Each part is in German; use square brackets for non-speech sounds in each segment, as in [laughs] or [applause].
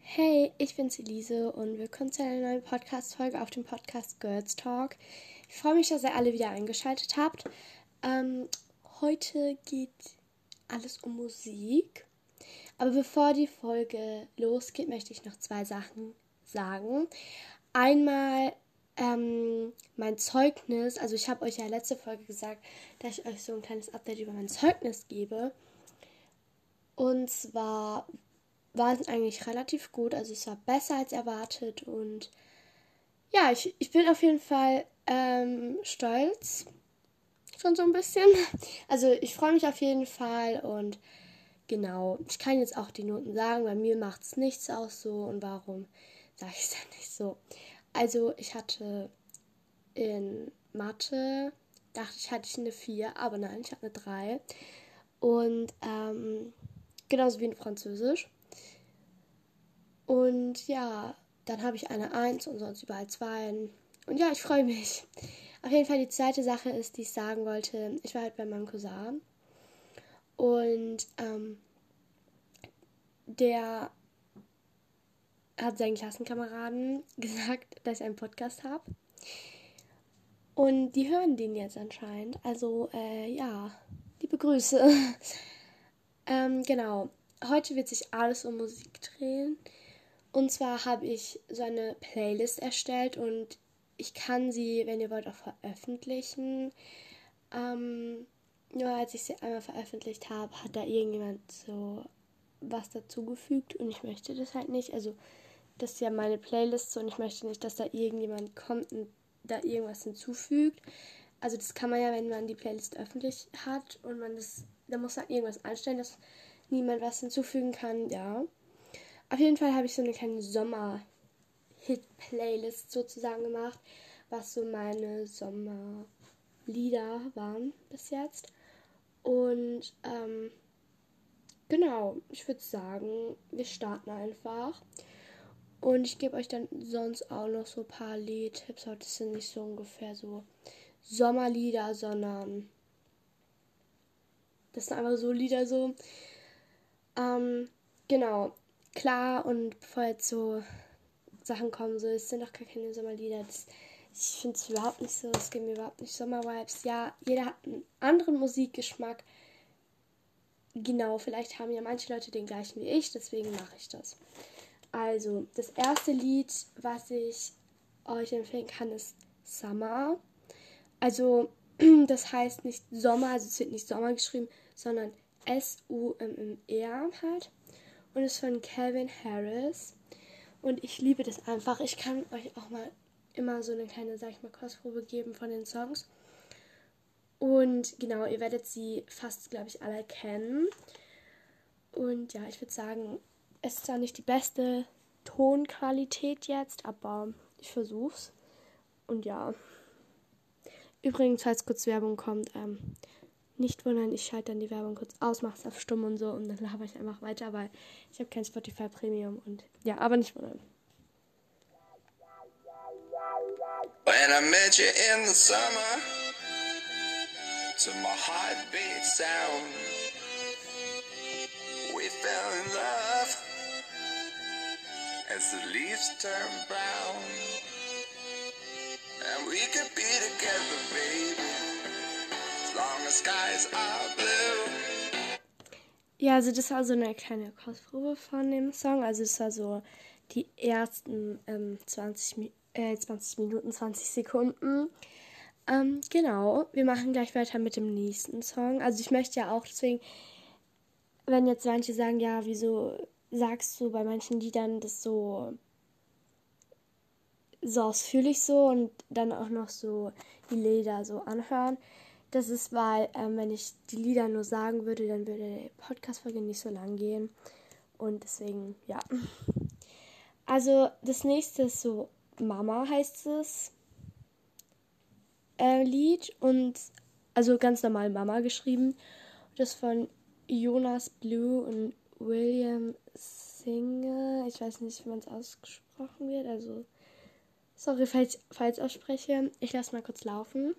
Hey, ich bin's Elise und willkommen zu einer neuen Podcast-Folge auf dem Podcast Girls Talk. Ich freue mich, dass ihr alle wieder eingeschaltet habt. Ähm, heute geht alles um Musik. Aber bevor die Folge losgeht, möchte ich noch zwei Sachen sagen. Einmal ähm, mein Zeugnis. Also ich habe euch ja letzte Folge gesagt, dass ich euch so ein kleines Update über mein Zeugnis gebe. Und zwar war es eigentlich relativ gut. Also es war besser als erwartet und ja, ich, ich bin auf jeden Fall ähm, stolz. Schon so ein bisschen. [laughs] Also ich freue mich auf jeden Fall und genau, ich kann jetzt auch die Noten sagen, bei mir macht es nichts aus so und warum sage ich es dann nicht so. Also ich hatte in Mathe, dachte ich, hatte ich eine 4, aber nein, ich hatte eine 3. Und ähm, genauso wie in Französisch. Und ja, dann habe ich eine 1 und sonst überall 2. Und ja, ich freue mich. Auf jeden Fall die zweite Sache ist, die ich sagen wollte. Ich war halt bei meinem Cousin. Und ähm, der hat seinen Klassenkameraden [laughs] gesagt, dass ich einen Podcast habe. Und die hören den jetzt anscheinend. Also, äh, ja, liebe Grüße. [laughs] ähm, genau. Heute wird sich alles um Musik drehen. Und zwar habe ich so eine Playlist erstellt und ich kann sie, wenn ihr wollt, auch veröffentlichen. Ähm, nur als ich sie einmal veröffentlicht habe, hat da irgendjemand so was dazugefügt und ich möchte das halt nicht. Also, das ist ja meine Playlist und ich möchte nicht, dass da irgendjemand kommt und da irgendwas hinzufügt. Also, das kann man ja, wenn man die Playlist öffentlich hat und man das, da muss man irgendwas einstellen, dass niemand was hinzufügen kann, ja. Auf jeden Fall habe ich so eine kleine Sommer-Hit-Playlist sozusagen gemacht, was so meine Sommerlieder waren bis jetzt. Und ähm, genau, ich würde sagen, wir starten einfach. Und ich gebe euch dann sonst auch noch so ein paar Liedtipps. Heute sind nicht so ungefähr so Sommerlieder, sondern das sind einfach so Lieder so. Ähm, genau klar und bevor jetzt so Sachen kommen, so, es sind doch gar keine Sommerlieder. Das, ich finde es überhaupt nicht so, es gibt mir überhaupt nicht Sommervibes. Ja, jeder hat einen anderen Musikgeschmack. Genau, vielleicht haben ja manche Leute den gleichen wie ich, deswegen mache ich das. Also, das erste Lied, was ich euch empfehlen kann, ist Summer. Also, [clears throat] das heißt nicht Sommer, also es wird nicht Sommer geschrieben, sondern S-U-M-M-R halt und ist von Calvin Harris. Und ich liebe das einfach. Ich kann euch auch mal immer so eine kleine, sag ich mal, Kostprobe geben von den Songs. Und genau, ihr werdet sie fast, glaube ich, alle kennen. Und ja, ich würde sagen, es ist zwar nicht die beste Tonqualität jetzt, aber ich versuch's. Und ja. Übrigens, falls kurz Werbung kommt, ähm, nicht wundern, ich schalte dann die Werbung kurz aus, mache es auf stumm und so und dann laber ich einfach weiter, weil ich habe kein Spotify Premium und ja, aber nicht wundern. When I met you in the summer To my heartbeat sound We fell in love As the leaves turn brown And we could be together, baby Ja, also das war so eine kleine Kostprobe von dem Song. Also es war so die ersten ähm, 20, äh, 20 Minuten, 20 Sekunden. Ähm, genau, wir machen gleich weiter mit dem nächsten Song. Also ich möchte ja auch deswegen, wenn jetzt manche sagen, ja, wieso sagst du bei manchen Liedern das so so ausführlich so und dann auch noch so die Lieder so anhören. Das ist, weil, ähm, wenn ich die Lieder nur sagen würde, dann würde die Podcast-Folge nicht so lang gehen. Und deswegen, ja. Also, das nächste ist so Mama heißt es. Äh, Lied und also ganz normal Mama geschrieben. Das von Jonas Blue und William Singer. Ich weiß nicht, wie man es ausgesprochen wird. Also, sorry, falls ich falsch ausspreche. Ich lasse mal kurz laufen.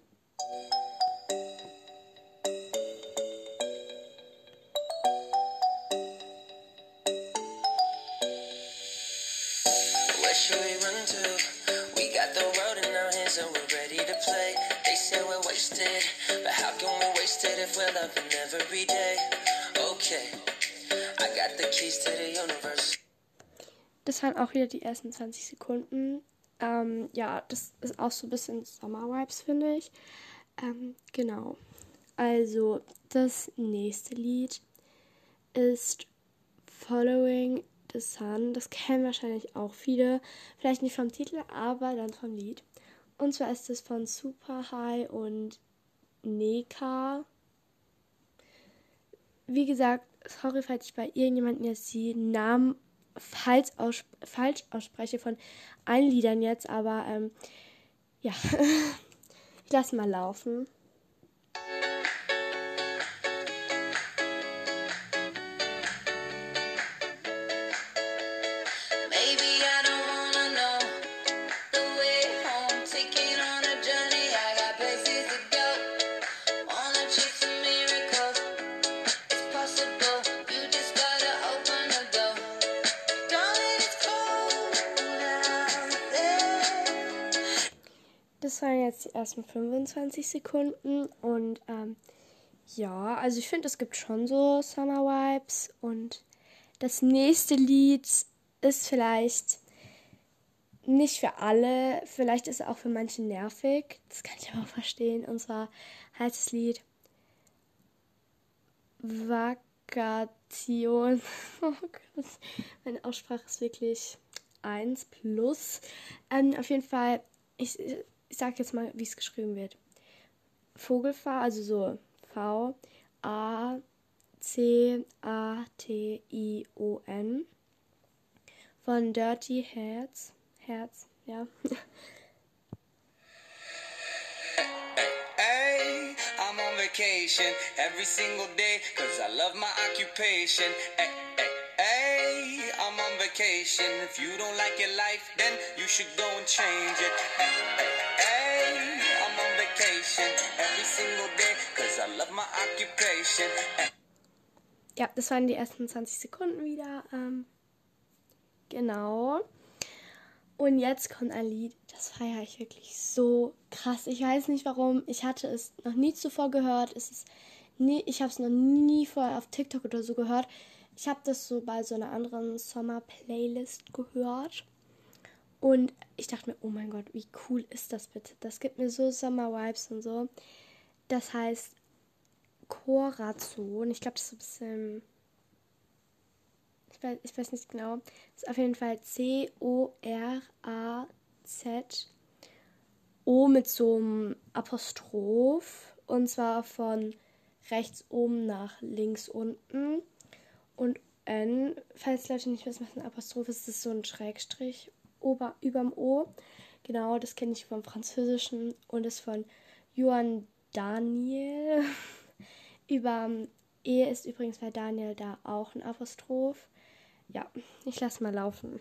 Okay, Das waren auch wieder die ersten 20 Sekunden. Ähm, ja, das ist auch so ein bisschen Sommer-Vibes, finde ich. Ähm, genau. Also, das nächste Lied ist Following the Sun. Das kennen wahrscheinlich auch viele. Vielleicht nicht vom Titel, aber dann vom Lied. Und zwar ist es von Super High und Neka. Wie gesagt, sorry, falls ich bei irgendjemandem jetzt die Namen falsch, aus, falsch ausspreche von allen Liedern jetzt, aber ähm, ja, [laughs] ich lasse mal laufen. Jetzt die ersten 25 Sekunden und ähm, ja, also ich finde, es gibt schon so Summer Vibes und das nächste Lied ist vielleicht nicht für alle, vielleicht ist es auch für manche nervig, das kann ich aber auch verstehen und zwar heißt das Lied Vakation. [laughs] Oh Gott, meine Aussprache ist wirklich 1 plus. Ähm, auf jeden Fall, ich, ich sag jetzt mal, wie es geschrieben wird. Vogelfahr, also so V A C A T I O N von Dirty Herz. Herz, ja. Hey, I'm on vacation every single day cause I love my occupation. Hey, vacation. If you don't like your life, then you should go and change it. Hey, I'm on vacation every single day cause I love my occupation. Ja, das waren die ersten 20 Sekunden wieder. Ähm, genau. Und jetzt kommt ein Lied, das feiere ich wirklich so krass. Ich weiß nicht warum. Ich hatte es noch nie zuvor gehört. Es ist nie, ich habe es noch nie vorher auf TikTok oder so gehört. Ich habe das so bei so einer anderen Sommer-Playlist gehört. Und ich dachte mir, oh mein Gott, wie cool ist das bitte? Das gibt mir so Sommer-Vibes und so. Das heißt Corazon. Ich glaube, das ist ein bisschen. Ich weiß, ich weiß nicht genau. Das ist auf jeden Fall C-O-R-A-Z. O mit so einem Apostroph. Und zwar von rechts oben nach links unten. Und N, falls Leute nicht wissen, was ein Apostroph ist, ist so ein Schrägstrich ober, überm O. Genau, das kenne ich vom Französischen und ist von Johann Daniel. [laughs] Über E ist übrigens bei Daniel da auch ein Apostroph. Ja, ich lasse mal laufen.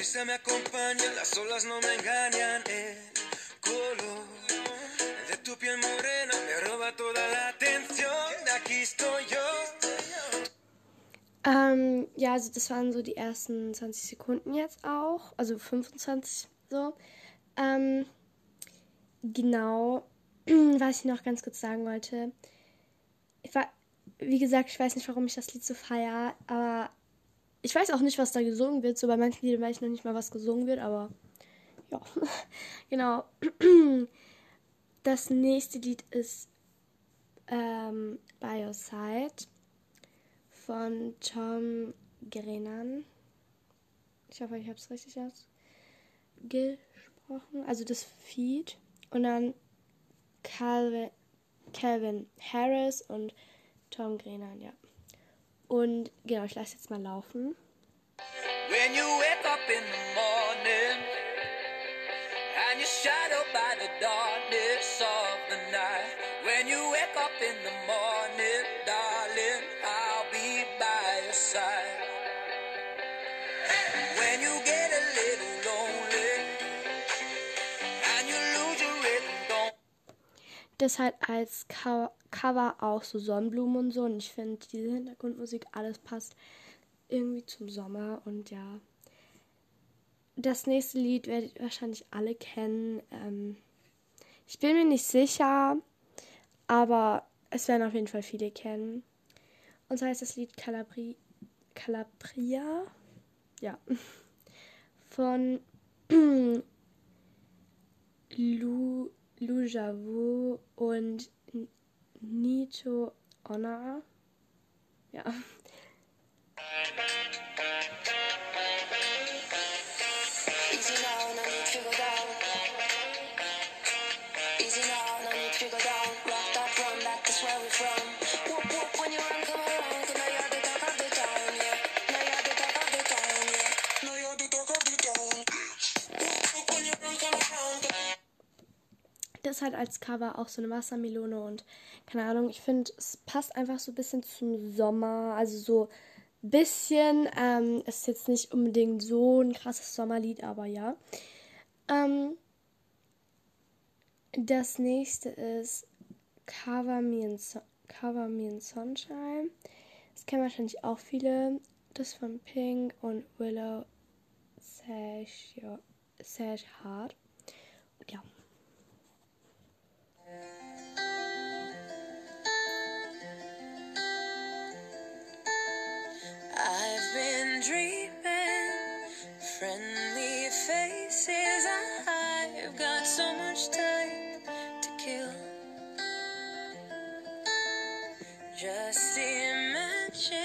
La brisa me acompaña, las olas no me engañan. El color de tu piel morena me roba toda la atención. Aquí estoy yo. Ähm, ja, also das waren so die ersten 20 Sekunden jetzt auch. Also 25 so. Ähm, genau, [clears throat] was ich noch ganz kurz sagen wollte. Ich war, wie gesagt, ich weiß nicht, warum ich das Lied so feier, aber ich weiß auch nicht, was da gesungen wird. So bei manchen Liedern weiß ich noch nicht mal, was gesungen wird, aber ja, [laughs] genau. [clears throat] Das nächste Lied ist ähm, By Your Side von Tom Grennan. Ich hoffe, ich habe es richtig ausgesprochen. Also das Feed. Und dann Calvin, Calvin Harris und Tom Grennan, ja. Und genau, ich lasse jetzt mal laufen. When you wake up in the morning and you're shadowed by the darkness of the night. Das halt als Co Cover auch so Sonnenblumen und so. Und ich finde, diese Hintergrundmusik, alles passt irgendwie zum Sommer. Und ja, das nächste Lied werdet ihr wahrscheinlich alle kennen. Ähm, ich bin mir nicht sicher, aber es werden auf jeden Fall viele kennen. Und zwar heißt das Lied Calabri Calabria. Ja. [laughs] Von [clears throat] Lou, Lou Javou und Nito Honor. Ja. Das hat als Cover auch so eine Wassermelone und keine Ahnung, ich finde, es passt einfach so ein bisschen zum Sommer. Also so ein bisschen, ähm, ist jetzt nicht unbedingt so ein krasses Sommerlied, aber ja. Ähm, das nächste ist Cover Me in, so Cover Me in Sunshine. Das kennen wahrscheinlich auch viele. Das von Pink und Willow Sash, ja, Sash Hard. Ja. I've been dreaming friendly faces. I've got so much time to kill. Just imagine.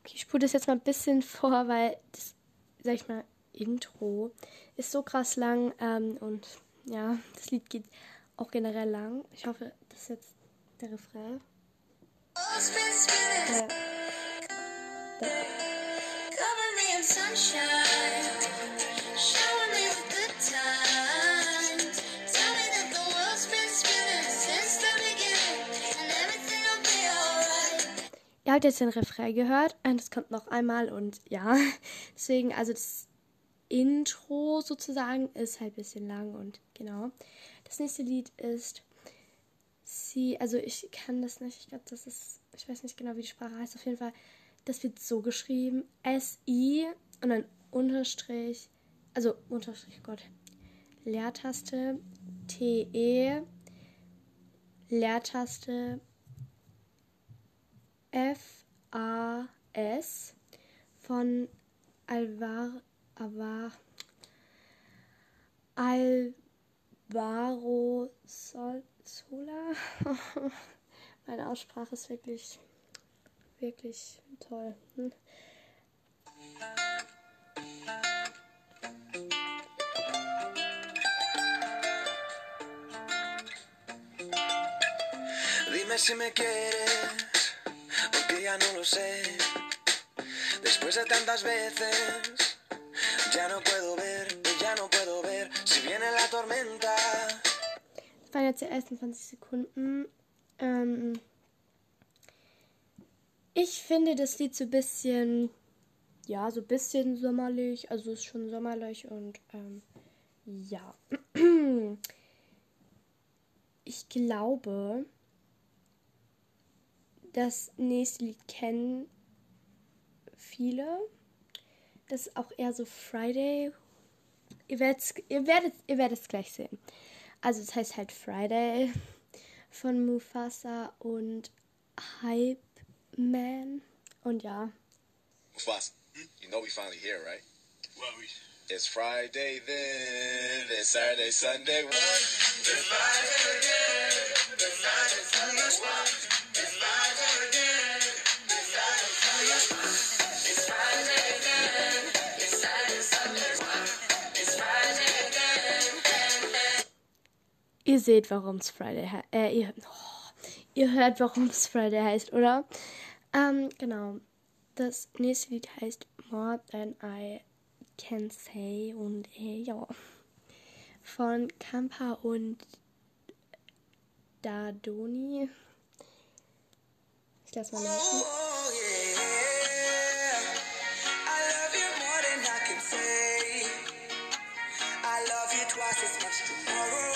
Okay, ich spule das jetzt mal ein bisschen vor, weil das, sag ich mal, Intro ist so krass lang ähm, und ja, das Lied geht auch generell lang. Ich hoffe, das ist jetzt der Refrain. Be alright. ihr habt jetzt den Refrain gehört und es kommt noch einmal und ja, [laughs] deswegen, also das Intro sozusagen ist halt ein bisschen lang und genau. Das nächste Lied ist Sie, also ich kann das nicht, ich glaube, das ist, ich weiß nicht genau, wie die Sprache heißt, auf jeden Fall, das wird so geschrieben, S-I und dann Unterstrich, also Unterstrich, Gott, Leertaste, T-E, Leertaste, F-A-S von Alvar, Alvar, Alvaro Sol, Sola. [laughs] Meine Aussprache ist wirklich, wirklich toll. Hm. Dime si me quieres, porque ya no lo sé. Después de tantas veces, ya no puedo ver, Das waren jetzt die ersten 20 Sekunden. Ähm, ich finde das Lied so ein bisschen, ja, so ein bisschen sommerlich. Also ist schon sommerlich und ähm, ja. [clears throat] Ich glaube, das nächste Lied kennen viele. Das ist auch eher so Friday. Ihr werdet ihr werdet ihr werdet es gleich sehen. Also es heißt halt Friday von Mufasa und Hype Man. Und ja. Mufasa, you know we finally here, right? Well, we... It's Friday then, it's Saturday, Sunday. It's Friday again. It's Friday, Sunday. It's Friday again. Ihr seht, warum es Friday heißt. Äh, ihr, oh, ihr hört, warum es Friday heißt, oder? Ähm, genau. Das nächste Lied heißt More Than I Can Say und äh, ja. Von Kampa und Dadoni. Ich lasse mal laufen. Oh, twice as much tomorrow.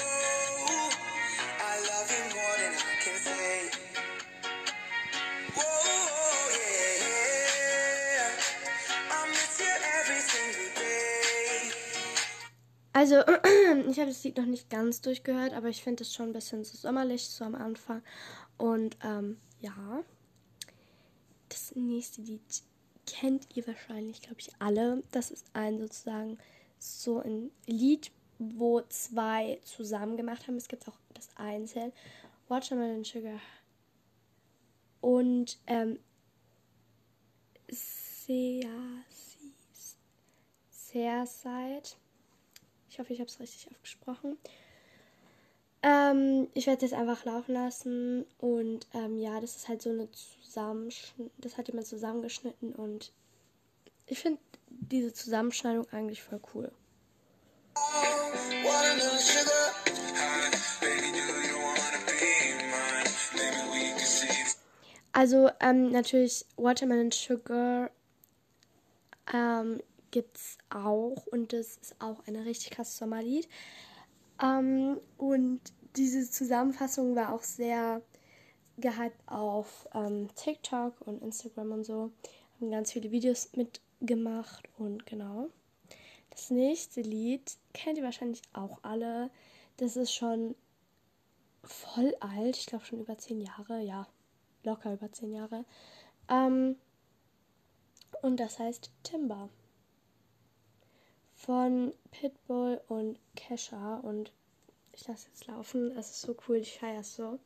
Also, [clears throat] ich habe das Lied noch nicht ganz durchgehört, aber ich finde es schon ein bisschen so sommerlich, so am Anfang. Und ähm, ja, das nächste Lied kennt ihr wahrscheinlich, glaube ich, alle. Das ist ein sozusagen so ein Lied, wo zwei zusammen gemacht haben. Es gibt auch das einzeln. Watermelon Sugar und ähm, Sea Seaside. Ich hoffe, ich habe es richtig aufgesprochen. Ähm, ich werde es jetzt einfach laufen lassen und ähm, ja, das ist halt so eine Zusammenschnitt. Das hat jemand zusammengeschnitten und ich finde diese Zusammenschneidung eigentlich voll cool. Also ähm, natürlich Watermelon Sugar ähm, gibt's auch und das ist auch ein richtig krasses Sommerlied. Ähm, und diese Zusammenfassung war auch sehr gehypt auf ähm, TikTok und Instagram und so. Haben ganz viele Videos mitgemacht und genau. Das nächste Lied kennt ihr wahrscheinlich auch alle. Das ist schon voll alt, ich glaube schon über zehn Jahre, ja, locker über zehn Jahre. Ähm, und das heißt Timber von Pitbull und Kesha und ich lasse jetzt laufen. Es ist so cool, ich feiere es so.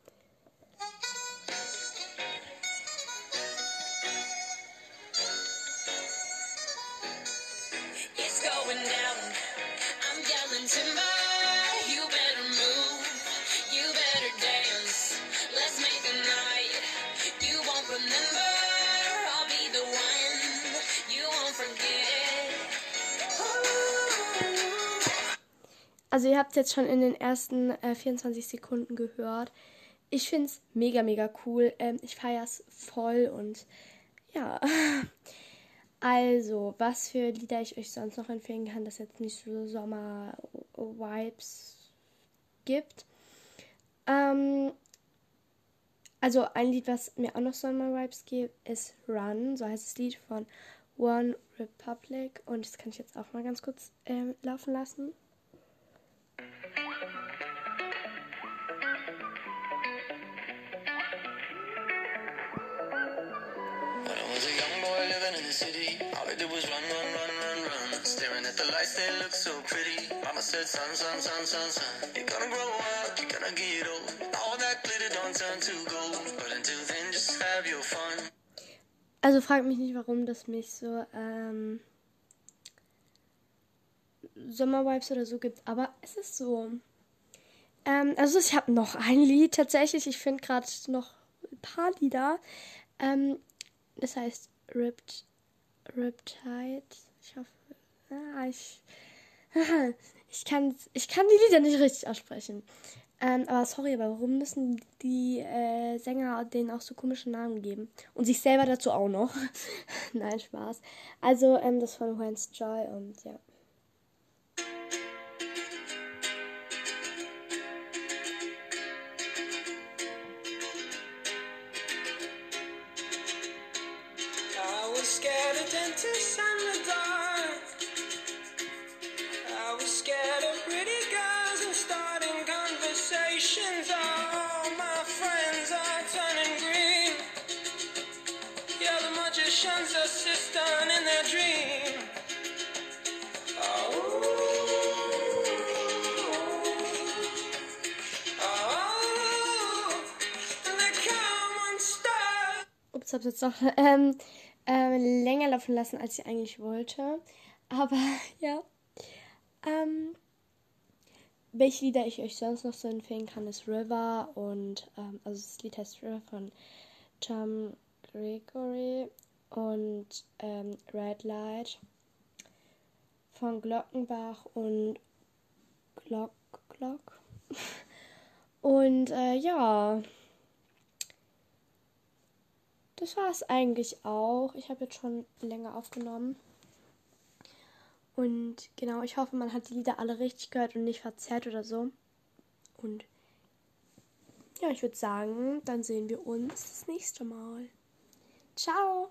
Ihr habt es jetzt schon in den ersten äh, 24 Sekunden gehört. Ich finde es mega, mega cool. Ähm, ich feiere es voll und ja. [laughs] Also, was für Lieder ich euch sonst noch empfehlen kann, das jetzt nicht so Sommer-Vibes gibt. Ähm, also ein Lied, was mir auch noch Sommer-Vibes gibt, ist Run. So heißt das Lied von One Republic. Und das kann ich jetzt auch mal ganz kurz ähm, laufen lassen. So pretty. Mama said, son, son, son, son, son. You're gonna grow up, you're gonna get old. All that glitter don't turn to gold. But until then, just have your fun. Also fragt mich nicht, warum das mich so ähm, Sommervibes oder so gibt, aber es ist so. Ähm, also ich habe noch ein Lied tatsächlich. Ich finde gerade noch ein paar Lieder. Ähm, das heißt Ripped, Riptide. Ich hoffe, ah, ich, [laughs] ich kann, ich kann die Lieder nicht richtig aussprechen. Ähm, aber sorry, aber warum müssen die äh, Sänger denen auch so komische Namen geben? Und sich selber dazu auch noch. [laughs] Nein, Spaß. Also, ähm, das von When's Joy und ja. I was scared of dentists and Ups, hab's jetzt noch [laughs] ähm, ähm, länger laufen lassen, als ich eigentlich wollte. Aber [laughs] ja. Ähm, welche Lieder ich euch sonst noch so empfehlen kann, ist River und ähm, also das Lied heißt River von Tom Gregory und ähm, Red Light von Glockenbach und Glock Glock [laughs] Und äh, ja, das war es eigentlich auch. Ich habe jetzt schon länger aufgenommen. Und genau, ich hoffe, man hat die Lieder alle richtig gehört und nicht verzerrt oder so. Und ja, ich würde sagen, dann sehen wir uns das nächste Mal. Ciao!